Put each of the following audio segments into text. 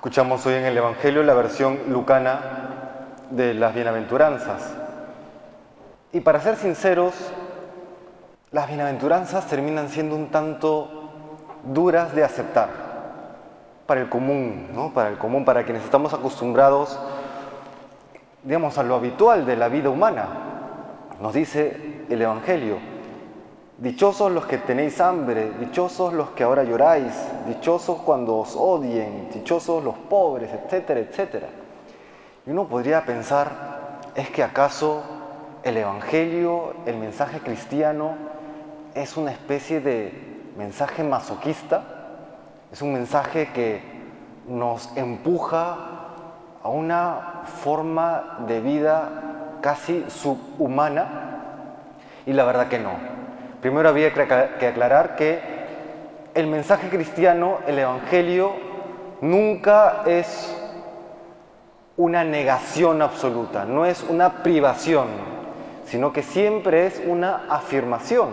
Escuchamos hoy en el Evangelio la versión lucana de las bienaventuranzas. Y para ser sinceros, las bienaventuranzas terminan siendo un tanto duras de aceptar para el común, ¿no? Para el común, para quienes estamos acostumbrados, digamos, a lo habitual de la vida humana. Nos dice el Evangelio, Dichosos los que tenéis hambre, dichosos los que ahora lloráis, dichosos cuando os odien, dichosos los pobres, etcétera, etcétera. Y uno podría pensar, ¿es que acaso el Evangelio, el mensaje cristiano, es una especie de mensaje masoquista? ¿Es un mensaje que nos empuja a una forma de vida casi subhumana? Y la verdad que no. Primero había que aclarar que el mensaje cristiano, el Evangelio, nunca es una negación absoluta, no es una privación, sino que siempre es una afirmación.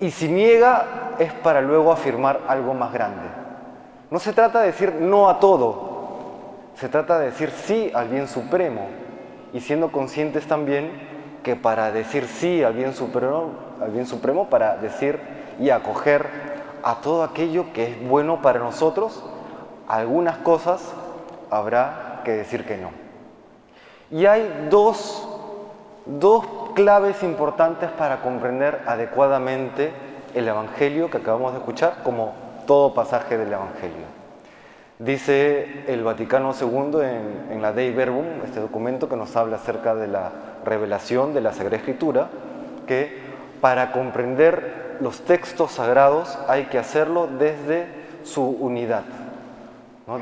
Y si niega es para luego afirmar algo más grande. No se trata de decir no a todo, se trata de decir sí al bien supremo y siendo conscientes también que para decir sí al bien supremo, al bien supremo para decir y acoger a todo aquello que es bueno para nosotros, algunas cosas habrá que decir que no. Y hay dos, dos claves importantes para comprender adecuadamente el Evangelio que acabamos de escuchar, como todo pasaje del Evangelio. Dice el Vaticano II en, la Dei Verbum, este documento que nos habla acerca de la revelación de la Sagrada Escritura, que para comprender los textos sagrados hay que hacerlo desde su unidad,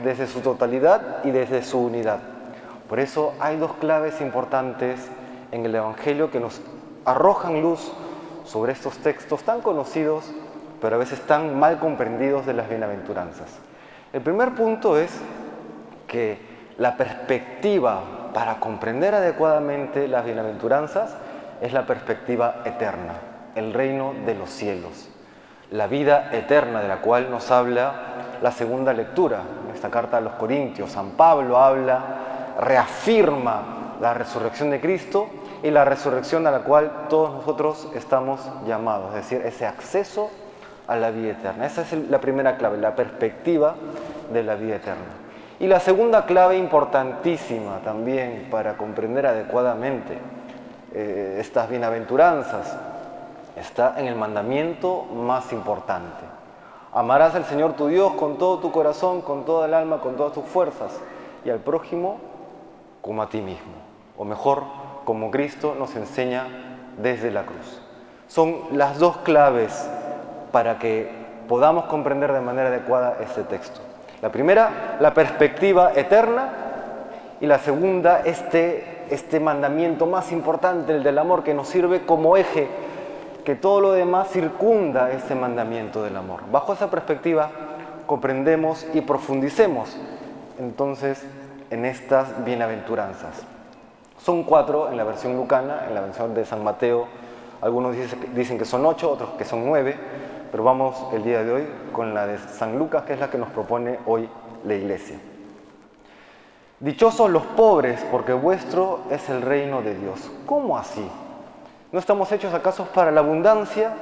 desde su totalidad y desde su unidad. Por eso hay dos claves importantes en el Evangelio que nos arrojan luz sobre estos textos tan conocidos, pero a veces tan mal comprendidos de las bienaventuranzas. El primer punto es que la perspectiva para comprender adecuadamente las bienaventuranzas es la perspectiva eterna, el reino de los cielos, la vida eterna de la cual nos habla la segunda lectura en esta carta a los Corintios. San Pablo habla, reafirma la resurrección de Cristo y la resurrección a la cual todos nosotros estamos llamados, es decir, ese acceso a la vida eterna. Esa es la primera clave, la perspectiva de la vida eterna. Y la segunda clave importantísima también para comprender adecuadamente eh, estas bienaventuranzas está en el mandamiento más importante. Amarás al Señor tu Dios con todo tu corazón, con toda el alma, con todas tus fuerzas y al prójimo como a ti mismo. O mejor, como Cristo nos enseña desde la cruz. Son las dos claves para que podamos comprender de manera adecuada este texto. La primera, la perspectiva eterna, y la segunda, este, este mandamiento más importante, el del amor, que nos sirve como eje, que todo lo demás circunda ese mandamiento del amor. Bajo esa perspectiva, comprendemos y profundicemos entonces en estas bienaventuranzas. Son cuatro en la versión lucana, en la versión de San Mateo, algunos dicen que son ocho, otros que son nueve pero vamos el día de hoy con la de San Lucas, que es la que nos propone hoy la iglesia. Dichosos los pobres, porque vuestro es el reino de Dios. ¿Cómo así? ¿No estamos hechos acaso para la abundancia?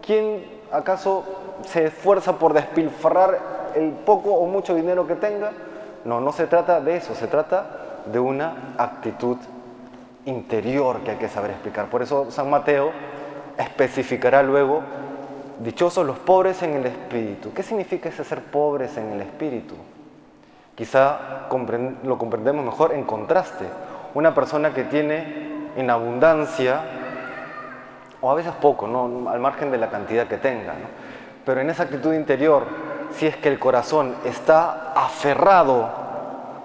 ¿Quién acaso se esfuerza por despilfarrar el poco o mucho dinero que tenga? No, no se trata de eso, se trata de una actitud interior que hay que saber explicar. Por eso San Mateo especificará luego Dichosos los pobres en el espíritu. ¿Qué significa ese ser pobres en el espíritu? Quizá lo comprendemos mejor en contraste. Una persona que tiene en abundancia, o a veces poco, ¿no? al margen de la cantidad que tenga, pero en esa actitud interior, si es que el corazón está aferrado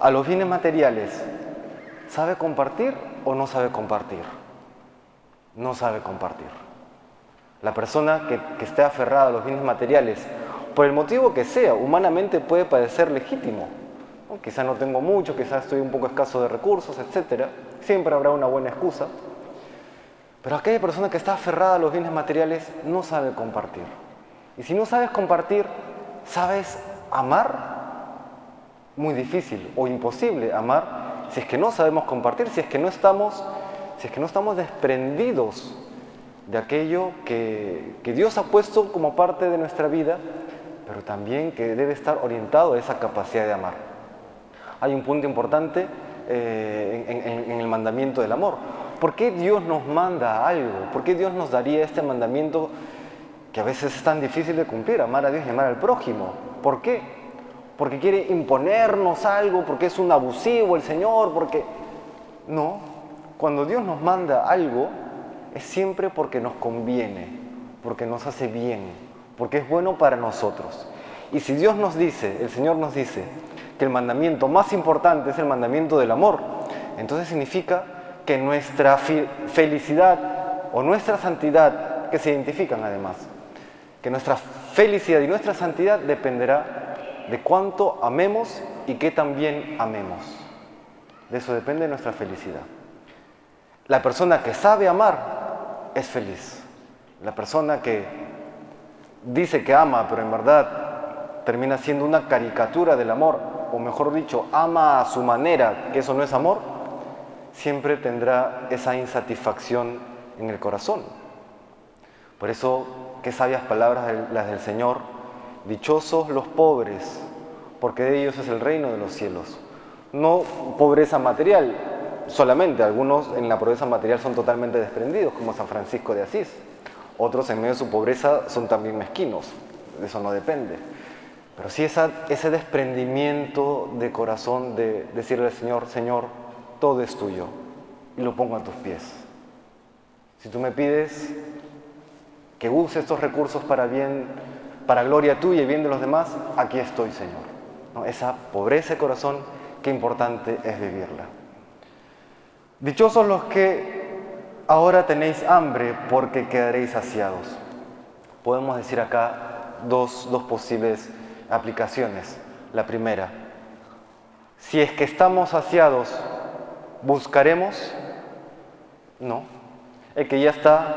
a los bienes materiales, ¿sabe compartir o no sabe compartir? No sabe compartir. La persona que, esté aferrada a los bienes materiales, por el motivo que sea, humanamente puede parecer legítimo. Quizá no tengo mucho, quizá estoy un poco escaso de recursos, etc. Siempre habrá una buena excusa. Pero aquella persona que está aferrada a los bienes materiales no sabe compartir. Y si no sabes compartir, ¿sabes amar? muy difícil o imposible amar si es que no sabemos compartir, si es que no estamos, si es que no estamos desprendidos de aquello que, que Dios ha puesto como parte de nuestra vida, pero también que debe estar orientado a esa capacidad de amar. Hay un punto importante eh, en, en el mandamiento del amor. ¿Por qué Dios nos manda algo? ¿Por qué Dios nos daría este mandamiento que a veces es tan difícil de cumplir, amar a Dios y amar al prójimo? ¿Por qué? Porque quiere imponernos algo, porque es un abusivo el Señor, porque... No, cuando Dios nos manda algo, es siempre porque nos conviene, porque nos hace bien, porque es bueno para nosotros. Y si Dios nos dice, el Señor nos dice, que el mandamiento más importante es el mandamiento del amor, entonces significa que nuestra felicidad o nuestra santidad, que se identifican además, que nuestra felicidad y nuestra santidad dependerá de cuánto amemos y que también amemos. De eso depende nuestra felicidad. La persona que sabe amar es feliz. La persona que dice que ama, pero en verdad termina siendo una caricatura del amor, o mejor dicho, ama a su manera, que eso no es amor, siempre tendrá esa insatisfacción en el corazón. Por eso, qué sabias palabras las del Señor, dichosos los pobres, porque de ellos es el reino de los cielos. No pobreza material solamente, algunos en la pobreza material son totalmente desprendidos, como San Francisco de Asís. Otros en medio de su pobreza son también mezquinos, de eso no depende. Pero sí ese desprendimiento de corazón de decirle al Señor, Señor, todo es tuyo y lo pongo a tus pies. Si tú me pides que use estos recursos para bien, para gloria tuya y bien de los demás, aquí estoy, Señor. Esa pobreza de corazón, qué importante es vivirla. Dichosos los que ahora tenéis hambre porque quedaréis saciados. Podemos decir acá dos, dos posibles aplicaciones. La primera, si es que estamos saciados, ¿buscaremos? No. El que ya está,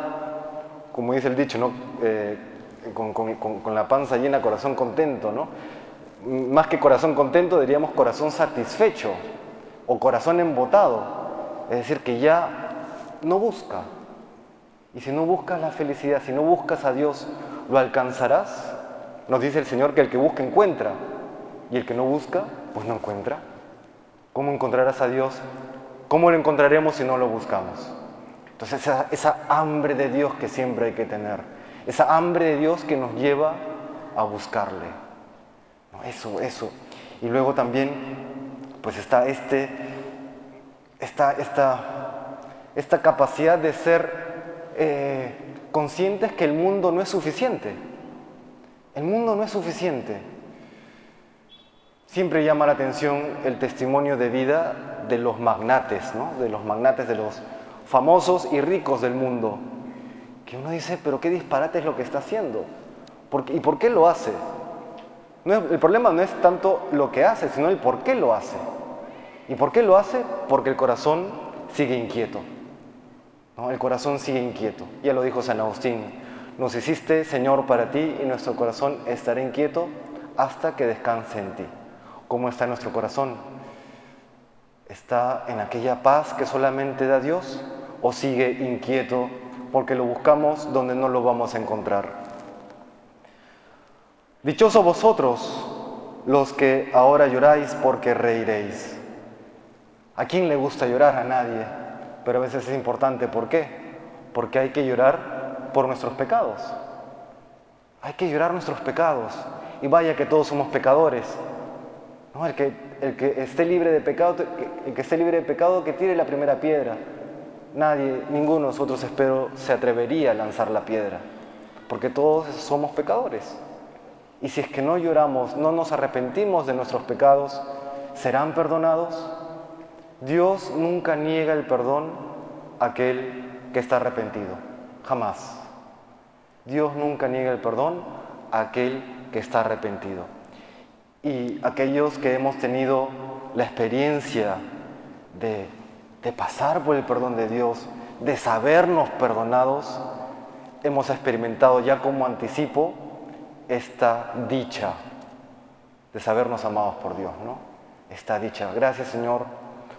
como dice el dicho, ¿no? Eh, con, con, la panza llena, corazón contento, ¿no? Más que corazón contento, diríamos corazón satisfecho o corazón embotado. Es decir, que ya no busca. Y si no buscas la felicidad, si no buscas a Dios, ¿lo alcanzarás? Nos dice el Señor que el que busca encuentra y el que no busca, pues no encuentra. ¿Cómo encontrarás a Dios? ¿Cómo lo encontraremos si no lo buscamos? Entonces esa, hambre de Dios que siempre hay que tener, esa hambre de Dios que nos lleva a buscarle. Eso, eso. Y luego también, pues está este, esta, esta, esta capacidad de ser eh, conscientes que el mundo no es suficiente el mundo no es suficiente. Siempre llama la atención el testimonio de vida de los magnates, ¿no? de los magnates, de los famosos y ricos del mundo. Que uno dice, pero qué disparate es lo que está haciendo. ¿Y por qué lo hace? el problema no es tanto lo que hace, sino el por qué lo hace. ¿Y por qué lo hace? Porque el corazón sigue inquieto. El corazón sigue inquieto. Ya lo dijo San Agustín, nos hiciste, Señor, para ti y nuestro corazón estará inquieto hasta que descanse en ti. ¿Cómo está nuestro corazón? ¿Está en aquella paz que solamente da Dios o sigue inquieto porque lo buscamos donde no lo vamos a encontrar? Dichosos vosotros los que ahora lloráis porque reiréis. ¿A quién le gusta llorar? A nadie. Pero a veces es importante. ¿Por qué? Porque hay que llorar por nuestros pecados. Hay que llorar nuestros pecados. Y vaya que todos somos pecadores. El, que, el que esté libre de pecado, el que esté libre de pecado, que tire la primera piedra. Nadie, ninguno de nosotros espero se atrevería a lanzar la piedra, porque todos somos pecadores. Y si es que no lloramos, no nos arrepentimos de nuestros pecados, ¿serán perdonados? Dios nunca niega el perdón a aquel que está arrepentido, jamás. Dios nunca niega el perdón a aquel que está arrepentido. Y aquellos que hemos tenido la experiencia de, pasar por el perdón de Dios, de sabernos perdonados, hemos experimentado ya como anticipo esta dicha de sabernos amados por Dios, ¿no? esta dicha. Gracias Señor,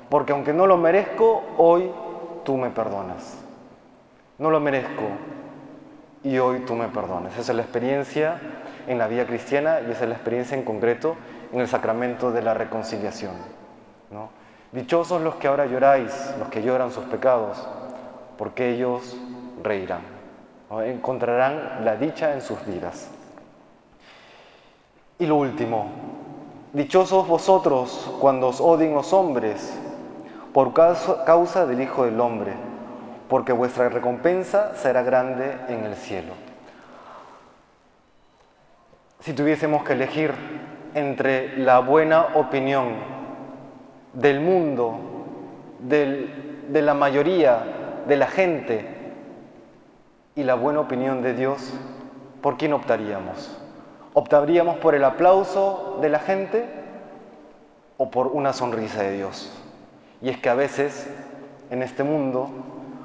porque aunque no lo merezco, hoy tú me perdonas. No lo merezco y hoy tú me perdonas. Esa es la experiencia en la vida cristiana y esa es la experiencia en concreto en el sacramento de la reconciliación. Dichosos los que ahora lloráis, los que lloran sus pecados, porque ellos reirán, encontrarán la dicha en sus vidas. Y lo último, dichosos vosotros cuando os odien los hombres por causa del Hijo del Hombre, porque vuestra recompensa será grande en el cielo. Si tuviésemos que elegir entre la buena opinión del mundo, de la mayoría, de la gente, y la buena opinión de Dios, ¿por quién optaríamos? ¿Optaríamos por el aplauso de la gente o por una sonrisa de Dios? Y es que a veces en este mundo,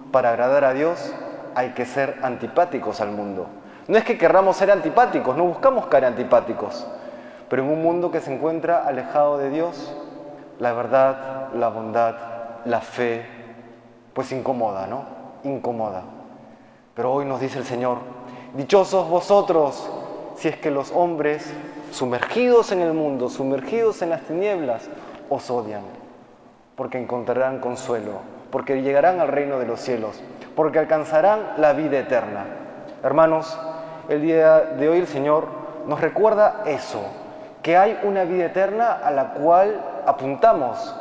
para agradar a Dios, hay que ser antipáticos al mundo. No es que querramos ser antipáticos, no buscamos caer antipáticos, pero en un mundo que se encuentra alejado de Dios, la verdad, la bondad, la fe, pues incomoda, ¿no? Incomoda. Pero hoy nos dice el Señor, dichosos vosotros si es que los hombres sumergidos en el mundo, sumergidos en las tinieblas, os odian, porque encontrarán consuelo, porque llegarán al reino de los cielos, porque alcanzarán la vida eterna. Hermanos, el día de hoy el Señor nos recuerda eso, que hay una vida eterna a la cual apuntamos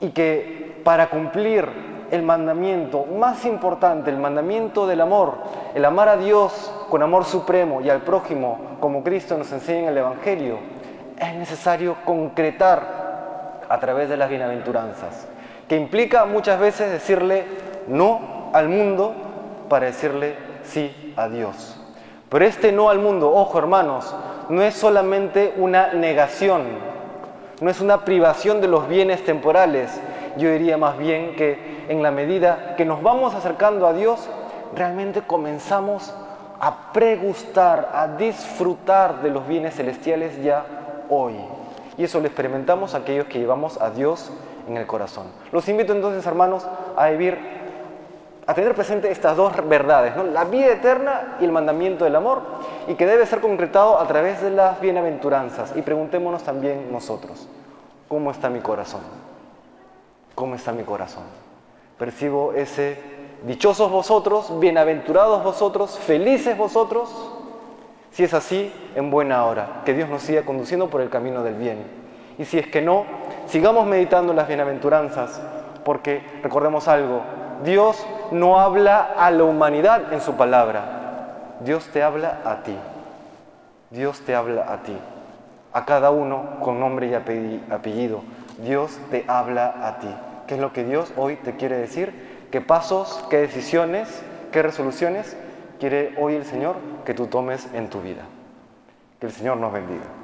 y que para cumplir el mandamiento más importante, el mandamiento del amor, el amar a Dios con amor supremo y al prójimo como Cristo nos enseña en el Evangelio, es necesario concretar a través de las bienaventuranzas, que implica muchas veces decirle no al mundo para decirle sí a Dios. Pero este no al mundo, ojo hermanos, no es solamente una negación, no es una privación de los bienes temporales. Yo diría más bien que en la medida que nos vamos acercando a Dios, realmente comenzamos a pregustar, a disfrutar de los bienes celestiales ya hoy. Y eso lo experimentamos aquellos que llevamos a Dios en el corazón. Los invito entonces, hermanos, a vivir, a tener presente estas dos verdades, la vida eterna y el mandamiento del amor, y que debe ser concretado a través de las bienaventuranzas. Y preguntémonos también nosotros, ¿cómo está mi corazón? ¿Cómo está mi corazón? Percibo ese dichosos vosotros, bienaventurados vosotros, felices vosotros. Si es así, en buena hora, que Dios nos siga conduciendo por el camino del bien. Y si es que no, sigamos meditando las bienaventuranzas, porque recordemos algo, Dios no habla a la humanidad en su palabra, Dios te habla a ti, Dios te habla a ti, a cada uno con nombre y apellido, Dios te habla a ti. ¿Qué es lo que Dios hoy te quiere decir? ¿Qué pasos, qué decisiones, qué resoluciones quiere hoy el Señor que tú tomes en tu vida? Que el Señor nos bendiga.